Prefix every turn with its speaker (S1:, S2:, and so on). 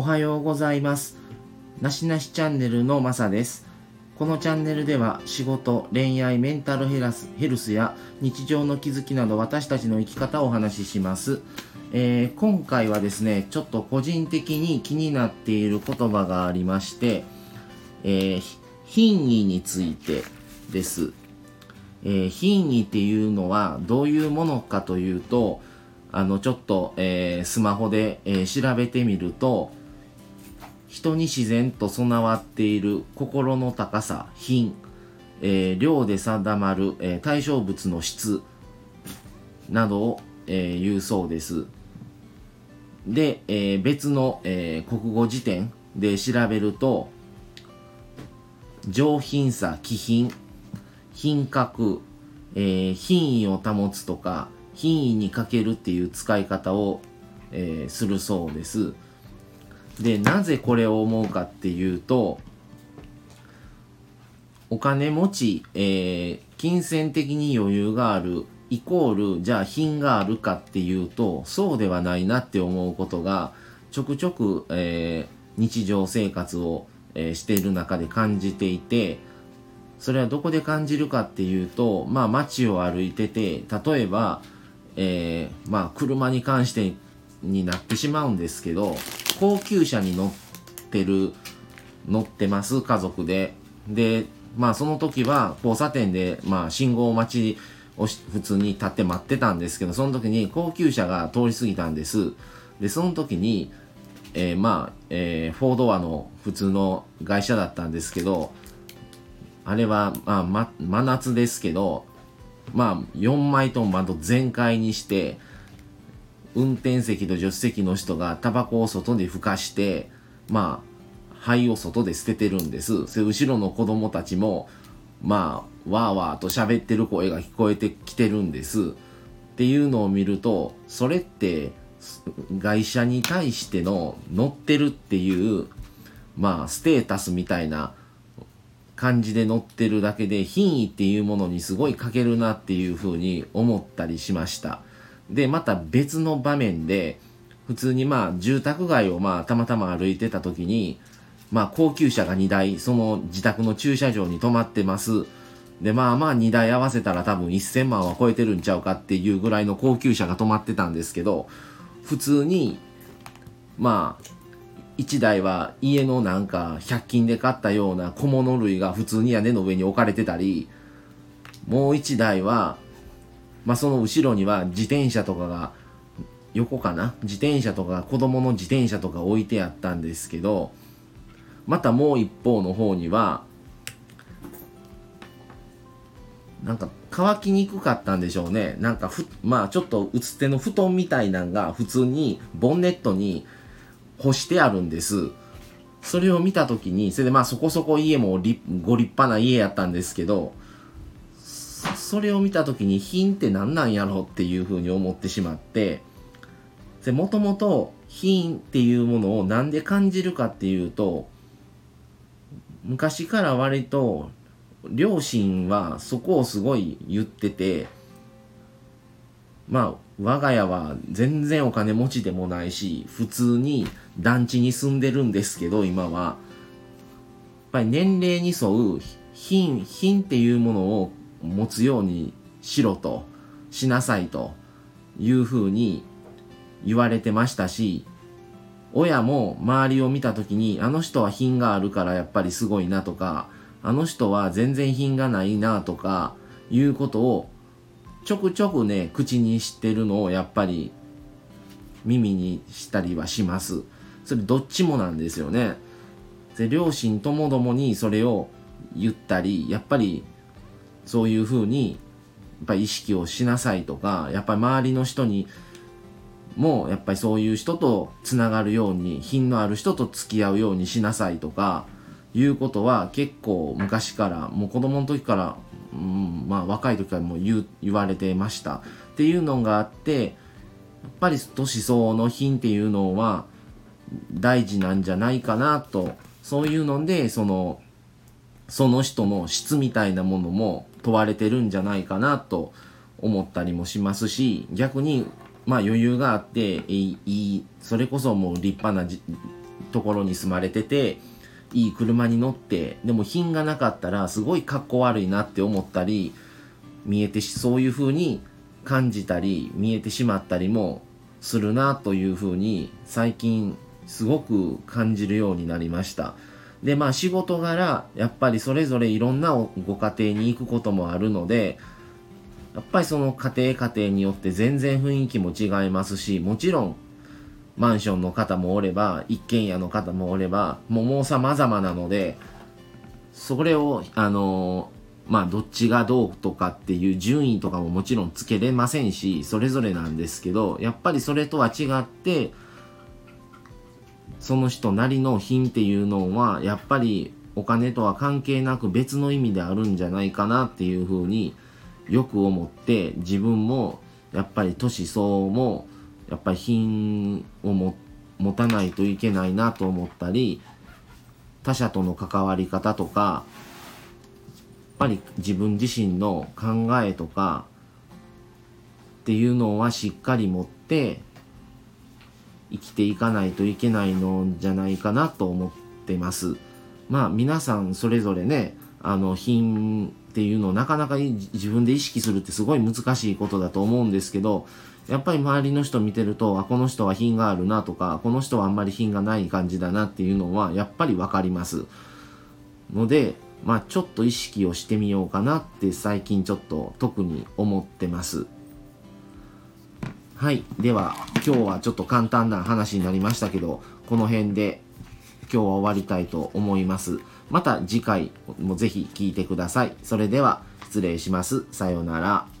S1: おはようございます。なしなしチャンネルのまさです。このチャンネルでは仕事、恋愛、メンタルヘラスヘルスや日常の気づきなど私たちの生き方をお話しします。えー今回はですね、ちょっと個人的に気になっている言葉がありまして、えー品位についてです。えー品位っていうのはどういうものかというと、あの、ちょっと、えースマホで、えー調べてみると、人に自然と備わっている心の高さ、品、えー量で定まる、えー対象物の質などを、えー言うそうです。で、えー別の、えー国語辞典で調べると、上品さ、気品、品格、えー品位を保つとか、品位にかけるっていう使い方を、えーするそうです。で、なぜこれを思うかっていうと、お金持ち、えー金銭的に余裕がある、イコール、じゃあ品があるかっていうと、そうではないなって思うことが、ちょくちょく、えー日常生活を、えーしている中で感じていて、それはどこで感じるかっていうと、まあ街を歩いてて、例えば、えーまあ車に関してになってしまうんですけど、高級車に乗ってる、乗ってます、家族で。で、まあその時は交差点で、まあ信号待ちを普通に立って待ってたんですけど、その時に高級車が通り過ぎたんです。で、その時に、えーまあ、えーフォードアの普通の外車だったんですけど、あれは、まあ、ま、真夏ですけど、まあ、4枚とも窓全開にして、運転席と助手席の人がタバコを外でふかして、まあ、灰を外で捨ててるんです。それ後ろの子供たちも、まあ、わーわーと喋ってる声が聞こえてきてるんです。っていうのを見ると、それって、外車に対しての乗ってるっていう、まあ、ステータスみたいな感じで乗ってるだけで品位っていうものにすごい欠けるなっていうふうに思ったりしましたでまた別の場面で普通にまあ住宅街をまあたまたま歩いてた時にまあ高級車が2台その自宅の駐車場に止まってます。でまあまあ2台合わせたら多分1000万は超えてるんちゃうかっていうぐらいの高級車が止まってたんですけど普通にまあ1台は家のなんか100均で買ったような小物類が普通に屋根の上に置かれてたりもう1台はまあその後ろには自転車とかが横かな？自転車とか子供の自転車とか置いてあったんですけどまたもう一方の方にはなんか乾きにくかったんでしょうね。なんかふ、まあちょっとうつ手の布団みたいなんが普通にボンネットに干してあるんです。それを見たときに、それでまあそこそこ家もご立派な家やったんですけど、それを見たときに品って何なんやろっていうふうに思ってしまって、で、もともと品っていうものをなんで感じるかっていうと、昔から割と両親はそこをすごい言っててまあ我が家は全然お金持ちでもないし普通に団地に住んでるんですけど今は。やっぱり年齢に沿う品品っていうものを持つようにしろとしなさいというふうに言われてましたし親も周りを見た時にあの人は品があるからやっぱりすごいなとかあの人は全然品がないなとかいうことをちょくちょくね口にしてるのをやっぱり耳にしたりはします。それどっちもなんですよね。で両親ともどもにそれを言ったりやっぱりそういうふうにやっぱり意識をしなさいとかやっぱり周りの人にもやっぱりそういう人とつながるように品のある人と付き合うようにしなさいとかいうことは結構昔からもう子供の時から、うん、まあ若い時からもう言言われてました。っていうのがあってやっぱり年相応の品っていうのは大事なんじゃないかなと。そういうのでそのその人の質みたいなものも問われてるんじゃないかなと思ったりもしますし逆にまあ余裕があっていいそれこそもう立派なところに住まれてていい車に乗ってでも品がなかったらすごい格好悪いなって思ったり見えてしそういう風に感じたり見えてしまったりもするなという風に最近すごく感じるようになりました。でまあ仕事柄やっぱりそれぞれいろんなご家庭に行くこともあるのでやっぱりその家庭家庭によって全然雰囲気も違いますしもちろんマンションの方もおれば一軒家の方もおればもうもう様々なのでそれをあのまあどっちがどうとかっていう順位とかももちろんつけれませんしそれぞれなんですけどやっぱりそれとは違ってその人なりの品っていうのはやっぱりお金とは関係なく別の意味であるんじゃないかなっていうふうによく思って自分もやっぱり年相応もやっぱり品を持持たないといけないなと思ったり他者との関わり方とかやっぱり自分自身の考えとかっていうのはしっかり持って生きていかないといけないのじゃないかなと思ってます。まあ皆さんそれぞれねあの品っていうのをなかなか自分で意識するってすごい難しいことだと思うんですけどやっぱり周りの人見てるとあこの人は品があるなとかこの人はあんまり品がない感じだなっていうのはやっぱり分かりますのでまあちょっと意識をしてみようかなって最近ちょっと特に思ってますはい。では今日はちょっと簡単な話になりましたけどこの辺で今日は終わりたいと思います。また次回もぜひ聞いてください。それでは失礼します。さようなら。